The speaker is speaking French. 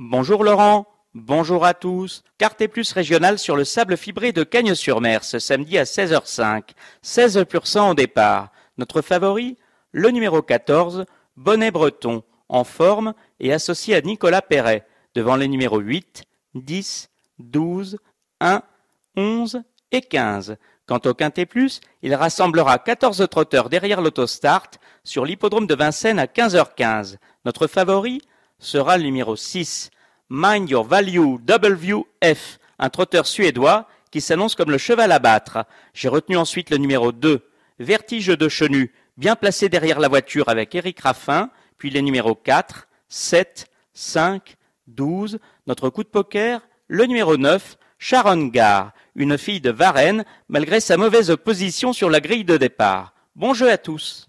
Bonjour Laurent, bonjour à tous. Carte plus régionale sur le sable fibré de Cagnes-sur-Mer ce samedi à 16h05. 16% au départ. Notre favori Le numéro 14, Bonnet Breton, en forme et associé à Nicolas Perret, devant les numéros 8, 10, 12, 1, 11 et 15. Quant au Quintet Plus, il rassemblera 14 trotteurs derrière l'autostart sur l'hippodrome de Vincennes à 15h15. Notre favori sera le numéro 6, Mind Your Value WF, un trotteur suédois qui s'annonce comme le cheval à battre. J'ai retenu ensuite le numéro 2, Vertige de Chenu, bien placé derrière la voiture avec Eric Raffin, puis les numéros 4, 7, 5, 12, notre coup de poker, le numéro 9, Sharon Gare, une fille de Varennes, malgré sa mauvaise position sur la grille de départ. Bon jeu à tous.